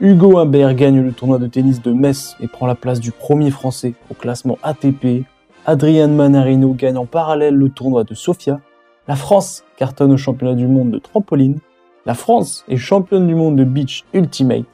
Hugo Humbert gagne le tournoi de tennis de Metz et prend la place du premier français au classement ATP. Adrian Manarino gagne en parallèle le tournoi de Sofia. La France cartonne au championnat du monde de trampoline. La France est championne du monde de beach ultimate.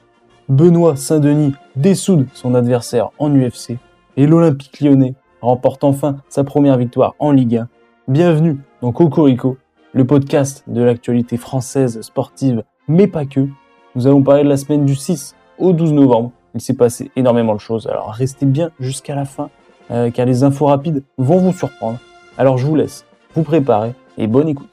Benoît Saint-Denis dessoude son adversaire en UFC. Et l'Olympique lyonnais remporte enfin sa première victoire en Ligue 1. Bienvenue dans Cocorico, le podcast de l'actualité française sportive, mais pas que. Nous allons parler de la semaine du 6 au 12 novembre. Il s'est passé énormément de choses, alors restez bien jusqu'à la fin, euh, car les infos rapides vont vous surprendre. Alors je vous laisse vous préparer et bonne écoute.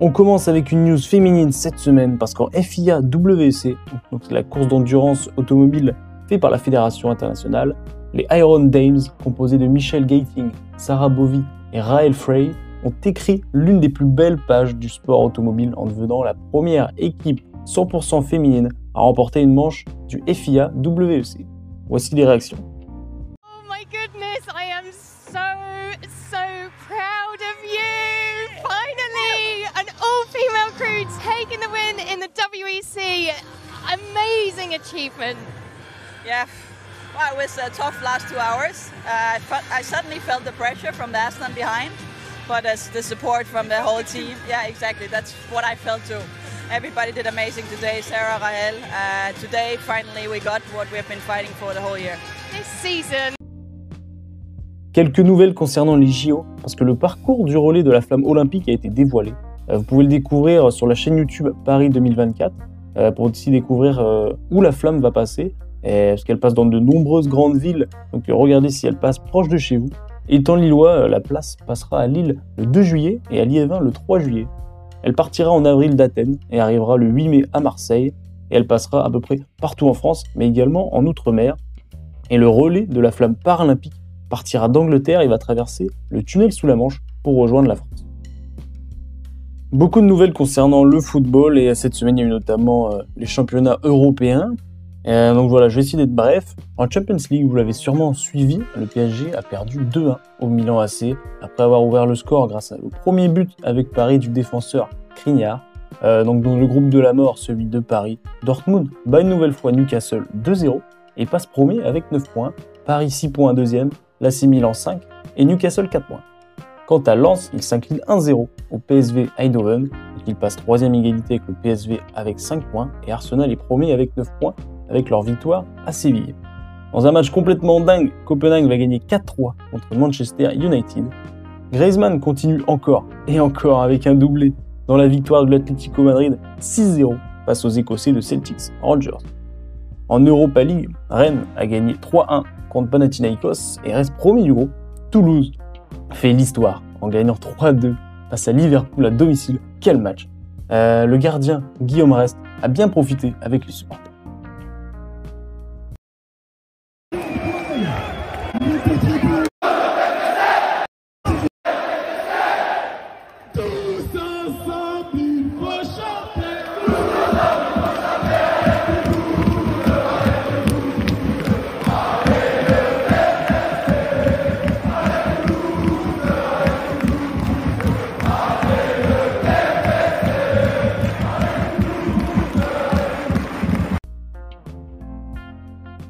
On commence avec une news féminine cette semaine parce qu'en FIA WC, donc la course d'endurance automobile faite par la Fédération internationale, les Iron Dames, composés de Michelle Gating, Sarah Bovy et Raël Frey, ont écrit l'une des plus belles pages du sport automobile en devenant la première équipe 100% féminine à remporter une manche du FIA WEC. Voici les réactions. Oh my goodness, I am so, so proud of you! Finally, an all female crew taking the win in the WEC. Amazing achievement. Yeah, well, it was a tough last two hours. Uh, I, I suddenly felt the pressure from the Aston behind, but as the support from the whole team, yeah, exactly. That's what I felt too. Everybody did amazing today, Sarah, Rahel. Uh, today, finally, we got what we've been fighting for the whole year. This season, Quelques nouvelles concernant les JO, parce que le parcours du relais de la flamme olympique a été dévoilé. Euh, Vous pouvez le découvrir sur la chaîne YouTube Paris 2024 euh, pour aussi découvrir euh, où la flamme va passer, parce qu'elle passe dans de nombreuses grandes villes. Donc regardez si elle passe proche de chez vous. Étant lillois, euh, la place passera à Lille le 2 juillet et à Liévin le 3 juillet. Elle partira en avril d'Athènes et arrivera le 8 mai à Marseille. Et elle passera à peu près partout en France, mais également en Outre-mer. Et le relais de la flamme paralympique partira d'Angleterre et va traverser le tunnel sous la Manche pour rejoindre la France. Beaucoup de nouvelles concernant le football et cette semaine il y a eu notamment euh, les championnats européens. Euh, donc voilà, je vais essayer d'être bref. En Champions League, vous l'avez sûrement suivi, le PSG a perdu 2-1 au Milan AC après avoir ouvert le score grâce au premier but avec Paris du défenseur Crignard. Euh, donc dans le groupe de la mort, celui de Paris, Dortmund bat une nouvelle fois Newcastle 2-0 et passe premier avec 9 points. Paris 6 points deuxième, l'AC Milan 5 et Newcastle 4 points. Quant à Lens, il s'incline 1-0 au PSV Eindhoven, il passe troisième égalité avec le PSV avec 5 points et Arsenal est premier avec 9 points avec leur victoire à Séville. Dans un match complètement dingue, Copenhague va gagner 4-3 contre Manchester United. Griezmann continue encore et encore avec un doublé dans la victoire de l'Atlético Madrid 6-0 face aux Écossais de Celtics Rangers. En Europa League, Rennes a gagné 3-1 contre Panathinaikos et reste premier du groupe. Toulouse fait l'histoire en gagnant 3-2 face à Liverpool à domicile. Quel match Euh, Le gardien Guillaume Rest a bien profité avec les supporters.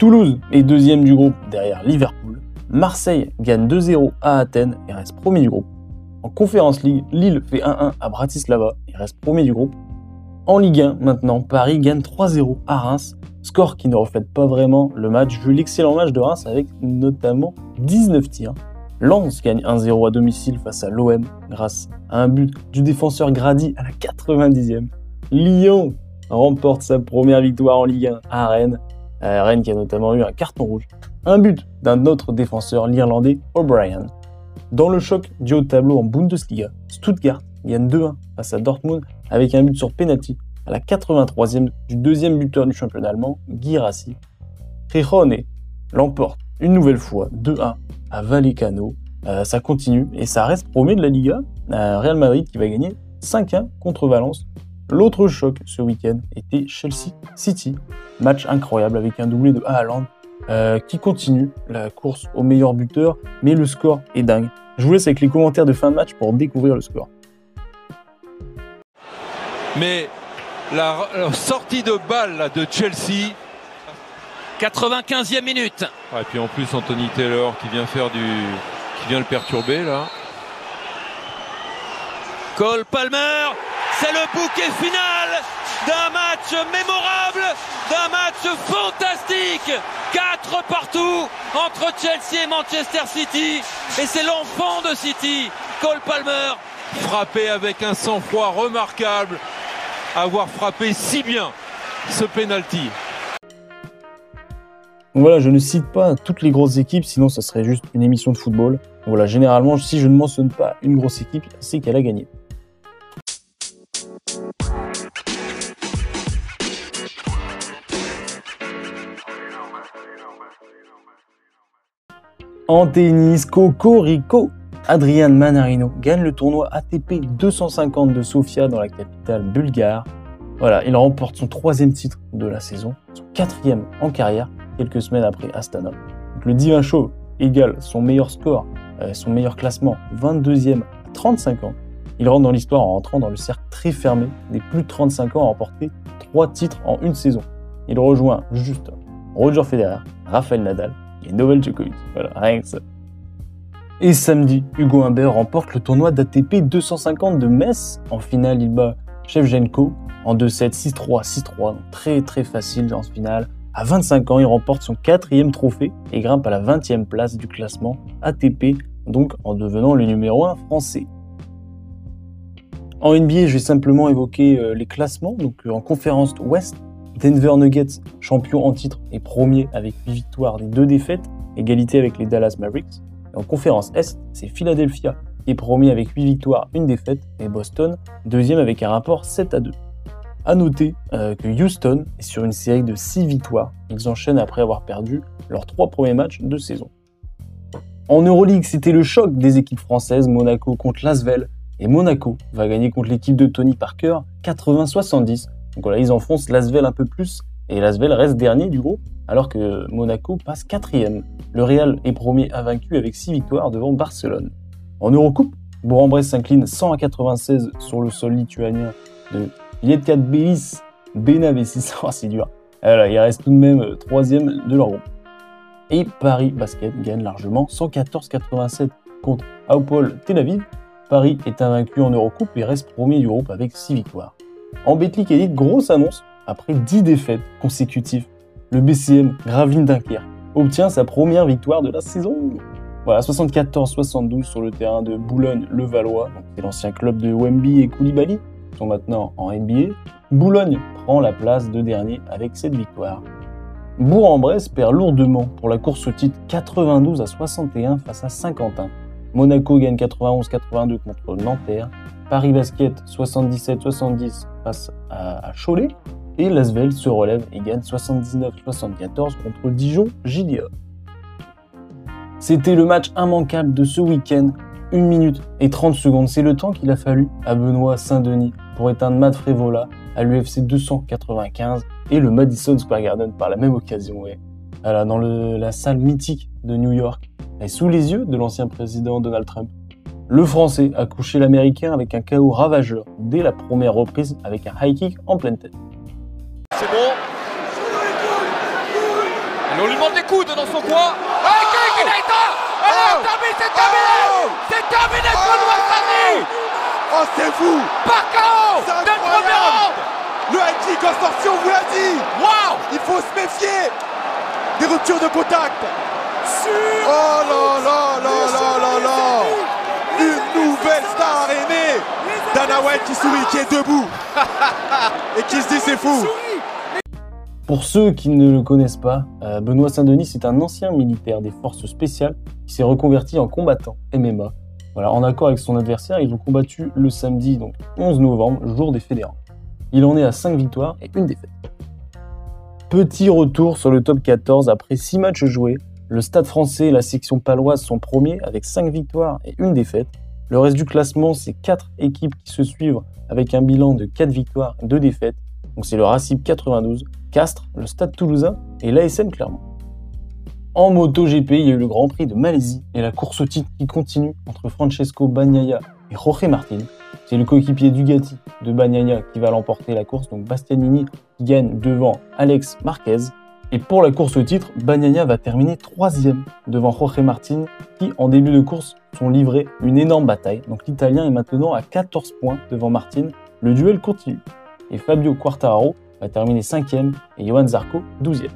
Toulouse est deuxième du groupe derrière Liverpool. Marseille gagne 2-0 à Athènes et reste premier du groupe. En Conférence League, Lille fait 1-1 à Bratislava et reste premier du groupe. En Ligue 1, maintenant, Paris gagne 3-0 à Reims, score qui ne reflète pas vraiment le match vu l'excellent match de Reims avec notamment 19 tirs. Lens gagne 1-0 à domicile face à l'OM grâce à un but du défenseur Grady à la 90e. Lyon remporte sa première victoire en Ligue 1 à Rennes Rennes qui a notamment eu un carton rouge. Un but d'un autre défenseur, l'Irlandais O'Brien. Dans le choc du haut tableau en Bundesliga, Stuttgart gagne 2-1 face à Dortmund avec un but sur penalty à la 83e du deuxième buteur du championnat allemand, Girassi. Gijone l'emporte une nouvelle fois 2-1 à Vallecano. Euh, ça continue et ça reste premier de la Liga. Euh, Real Madrid qui va gagner 5-1 contre Valence. L'autre choc ce week-end était Chelsea City. Match incroyable avec un doublé de Haaland euh, qui continue la course au meilleur buteur, mais le score est dingue. Je vous laisse avec les commentaires de fin de match pour découvrir le score. Mais la, la sortie de balle là, de Chelsea. 95e minute. Ouais, et puis en plus Anthony Taylor qui vient faire du, qui vient le perturber là. Cole Palmer, c'est le bouquet final d'un match mémorable, d'un match fantastique. Quatre partout entre Chelsea et Manchester City. Et c'est l'enfant de City, Cole Palmer. Frappé avec un sang-froid remarquable, avoir frappé si bien ce penalty. Voilà, je ne cite pas toutes les grosses équipes, sinon ça serait juste une émission de football. Voilà, généralement, si je ne mentionne pas une grosse équipe, c'est qu'elle a gagné. En tennis, Cocorico, Adrian Manarino gagne le tournoi ATP 250 de Sofia dans la capitale bulgare. Voilà, il remporte son troisième titre de la saison, son quatrième en carrière, quelques semaines après Astana. Le Divin Show égale son meilleur score, euh, son meilleur classement, 22e à 35 ans. Il rentre dans l'histoire en rentrant dans le cercle très fermé des plus de 35 ans à remporter trois titres en une saison. Il rejoint juste Roger Federer, Rafael Nadal et Novak Djokovic. Voilà, rien que ça. Et samedi, Hugo Humbert remporte le tournoi d'ATP 250 de Metz. En finale, il bat Shevchenko en 2-7, 6-3, 6-3. Donc très très facile dans ce finale. À 25 ans, il remporte son quatrième trophée et grimpe à la 20e place du classement ATP, donc en devenant le numéro 1 français. En NBA, je vais simplement évoquer euh, les classements. Donc euh, en conférence Ouest, Denver Nuggets, champion en titre et premier avec 8 victoires et 2 défaites, égalité avec les Dallas Mavericks. En conférence Est, c'est Philadelphia qui est premier avec 8 victoires, 1 défaite, et Boston, deuxième avec un rapport 7 à 2. A noter euh, que Houston est sur une série de 6 victoires. Ils enchaînent après avoir perdu leurs 3 premiers matchs de saison. En Euroleague, c'était le choc des équipes françaises, Monaco contre Lasvel. Et Monaco va gagner contre l'équipe de Tony Parker 80-70. Donc voilà, ils enfoncent Lasvel un peu plus. Et Lasvel reste dernier du groupe, alors que Monaco passe quatrième. Le Real est premier invaincu avec 6 victoires devant Barcelone. En Eurocoupe, Bourg-en-Bresse s'incline 100 à 96 sur le sol lituanien de Lietkat Belis Benavesis. Oh, c'est dur. Alors, il reste tout de même euh, troisième de leur groupe. Et Paris Basket gagne largement 114-87 contre Aupol Tel Aviv. Paris est invaincu en Eurocoupe et reste premier du groupe avec 6 victoires. En Betclic Elite, grosse annonce, après 10 défaites consécutives, le BCM Gravelines Dunkerque obtient sa première victoire de la saison. Voilà, 74-72 sur le terrain de Boulogne-le-Valois, c'est l'ancien club de Wemby et Koulibaly, qui sont maintenant en NBA. Boulogne prend la place de dernier avec cette victoire. Bourg-en-Bresse perd lourdement pour la course au titre 92 à 61 face à Saint-Quentin. Monaco gagne 91-82 contre Nanterre. Paris Basket 77-70 face à, Cholet. Et Lasvel se relève et gagne 79-74 contre Dijon JDA. C'était le match immanquable de ce week-end. 1 minute et 30 secondes, c'est le temps qu'il a fallu à Benoît Saint-Denis pour éteindre Matt Frévola à l'UFC 295 et le Madison Square Garden par la même occasion. Ouais. Dans la salle mythique de New York, et sous les yeux de l'ancien président Donald Trump. Le Français a couché l'Américain avec un KO ravageur dès la première reprise avec un high kick en pleine tête. C'est bon. Allez, on lui demande des coudes dans son coin. Allez, Kiki Naita Allez, terminé, c'est terminé C'est terminé pour Oh, c'est fou. Par KO C'est Dès le premier round Le high kick en sortie, on vous l'a dit. Waouh. Il faut se méfier Des ruptures de contact. Oh là là là là là nouvelle star est née Dana White qui sourit, qui est debout Et qui se dit c'est fou Pour ceux qui ne le connaissent pas, euh, Benoît Saint-Denis est un ancien militaire des forces spéciales qui s'est reconverti en combattant MMA. Voilà, en accord avec son adversaire, ils ont combattu le samedi, donc 11 novembre, jour des fédérants. Il en est à 5 victoires et une défaite. Petit retour sur le top 14 après 6 matchs joués. Le Stade français et la section paloise sont premiers avec 5 victoires et une défaite. Le reste du classement, c'est 4 équipes qui se suivent avec un bilan de 4 victoires et 2 défaites. Donc c'est le Racib 92, Castres, le Stade Toulousain et l'ASM Clermont. En MotoGP, il y a eu le Grand Prix de Malaisie et la course au titre qui continue entre Francesco Bagnaia et Jorge Martin. c'est le coéquipier Dugati de Bagnaia qui va l'emporter la course, donc Bastianini qui gagne devant Alex Marquez. Et pour la course au titre, Bagnaia va terminer troisième devant Jorge Martin qui, en début de course, sont livrés une énorme bataille. Donc l'Italien est maintenant à 14 points devant Martin. Le duel continue. Et Fabio Quartararo va terminer cinquième et Johan Zarco 12e.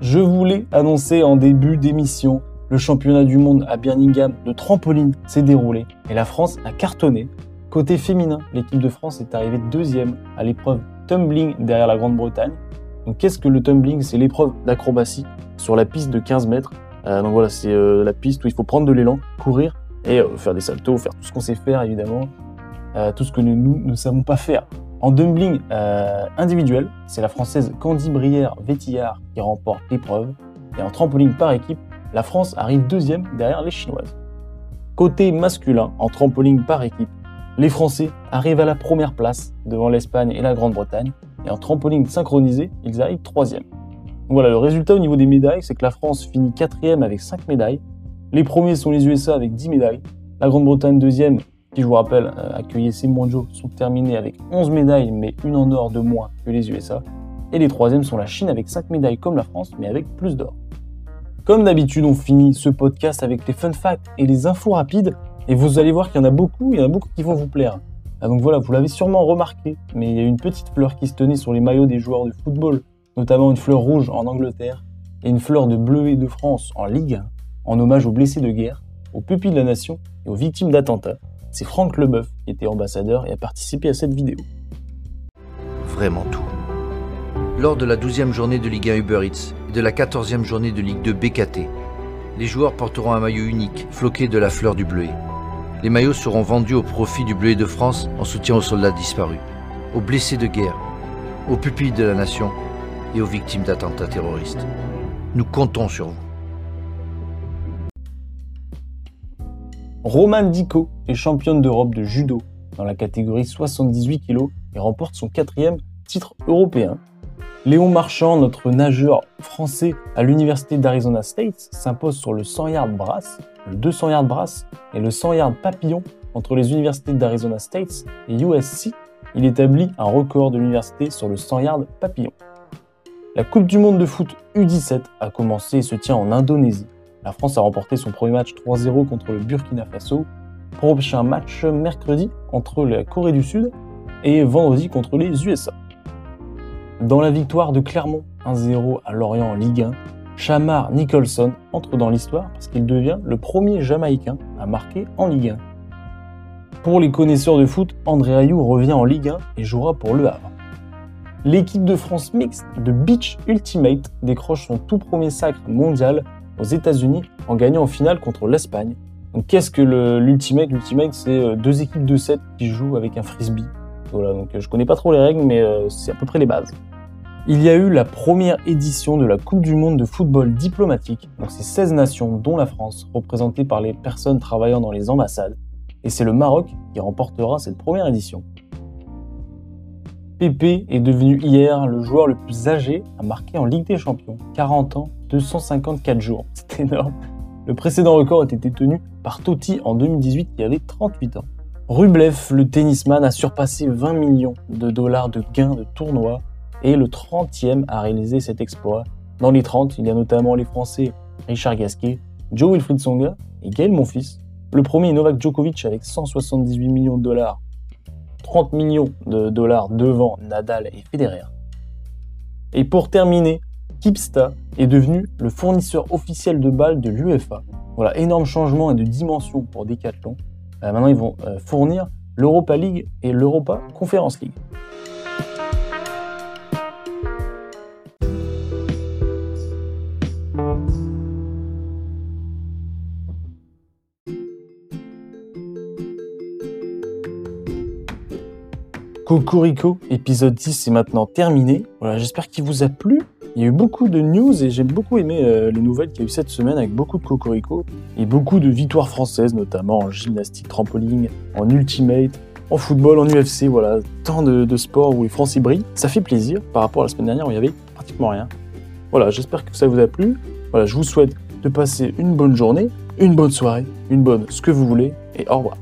Je voulais annoncer en début d'émission le championnat du monde à Birmingham de trampoline s'est déroulé et la France a cartonné. Côté féminin, l'équipe de France est arrivée deuxième à l'épreuve tumbling derrière la Grande-Bretagne. Donc qu'est-ce que le tumbling? C'est l'épreuve d'acrobatie sur la piste de 15 mètres. Euh, donc voilà, c'est euh, la piste où il faut prendre de l'élan, courir et euh, faire des saltos, faire tout ce qu'on sait faire évidemment, tout ce que nous, nous ne savons pas faire. En tumbling euh, individuel, c'est la française Candy Brière-Vétillard qui remporte l'épreuve. Et en trampoline par équipe, la France arrive deuxième derrière les Chinoises. Côté masculin, en trampoline par équipe, les Français arrivent à la première place devant l'Espagne et la Grande-Bretagne. Et en trampoline synchronisé, ils arrivent troisième. Voilà, le résultat au niveau des médailles, c'est que la France finit quatrième avec 5 médailles. Les premiers sont les USA avec 10 médailles. La Grande-Bretagne deuxième, qui je vous rappelle euh, accueillait ces mondiaux, sont terminés avec 11 médailles, mais une en or de moins que les USA. Et les troisièmes sont la Chine avec 5 médailles comme la France, mais avec plus d'or. Comme d'habitude, on finit ce podcast avec les fun facts et les infos rapides. Et vous allez voir qu'il y en a beaucoup, il y en a beaucoup qui vont vous plaire. Ah, donc voilà, vous l'avez sûrement remarqué, mais il y a une petite fleur qui se tenait sur les maillots des joueurs de football, notamment une fleur rouge en Angleterre et une fleur de bleuet de France en Ligue 1, en hommage aux blessés de guerre, aux pupilles de la nation et aux victimes d'attentats. C'est Franck Leboeuf qui était ambassadeur et a participé à cette vidéo. Vraiment tout. Lors de la 12e journée de Ligue 1 Uber Eats et de la 14e journée de Ligue 2 BKT, les joueurs porteront un maillot unique, floqué de la fleur du bleuet. Les maillots seront vendus au profit du Bleuet de France en soutien aux soldats disparus, aux blessés de guerre, aux pupilles de la nation et aux victimes d'attentats terroristes. Nous comptons sur vous. Roman Dico est championne d'Europe de judo dans la catégorie 78 kg et remporte son quatrième titre européen. Léon Marchand, notre nageur français à l'université d'Arizona State, s'impose sur le 100 yard brass, le 200 yard brass et le 100 yard papillon entre les universités d'Arizona State et USC. Il établit un record de l'université sur le 100 yard papillon. La Coupe du monde de foot U17 a commencé et se tient en Indonésie. La France a remporté son premier match 3-0 contre le Burkina Faso. Prochain match mercredi entre la Corée du Sud et vendredi contre les USA. Dans la victoire de Clermont 1-0 à Lorient en Ligue 1, Shamar Nicholson entre dans l'histoire parce qu'il devient le premier Jamaïcain à marquer en Ligue 1. Pour les connaisseurs de foot, André Ayou revient en Ligue 1 et jouera pour Le Havre. L'équipe de France mixte de Beach Ultimate décroche son tout premier sacre mondial aux États-Unis en gagnant en finale contre l'Espagne. Donc qu'est-ce que l'Ultimate? L'Ultimate, c'est deux équipes de 7 qui jouent avec un frisbee. Voilà, donc je connais pas trop les règles, mais c'est à peu près les bases. Il y a eu la première édition de la Coupe du Monde de football diplomatique, donc c'est 16 nations, dont la France, représentées par les personnes travaillant dans les ambassades, et c'est le Maroc qui remportera cette première édition. Pépé est devenu hier le joueur le plus âgé à marquer en Ligue des Champions, 40 ans, 254 jours, c'est énorme. Le précédent record était détenu par Totti en 2018 qui avait 38 ans. Rublev, le tennisman, a surpassé 20 millions de dollars de gains de tournoi et le 30e à réaliser cet exploit. Dans les 30, il y a notamment les Français Richard Gasquet, Joe Wilfried Songa et Gaël Monfils. Le premier Novak Djokovic avec 178 millions de dollars, 30 millions de dollars devant Nadal et Federer. Et pour terminer, Kipsta est devenu le fournisseur officiel de balles de l'UEFA. Voilà, énorme changement et de dimension pour Decathlon. Euh, maintenant, ils vont euh, fournir l'Europa League et l'Europa Conference League. Cocorico, épisode 10 est maintenant terminé. Voilà, j'espère qu'il vous a plu. Il y a eu beaucoup de news et j'ai beaucoup aimé euh, les nouvelles qu'il y a eu cette semaine avec beaucoup de Cocorico et beaucoup de victoires françaises, notamment en gymnastique, trampoline, en ultimate, en football, en UFC. Voilà, tant de, sports où les Français brillent. Ça fait plaisir par rapport à la semaine dernière où il y avait pratiquement rien. Voilà, j'espère que ça vous a plu. Voilà, je vous souhaite de passer une bonne journée, une bonne soirée, une bonne ce que vous voulez, et au revoir.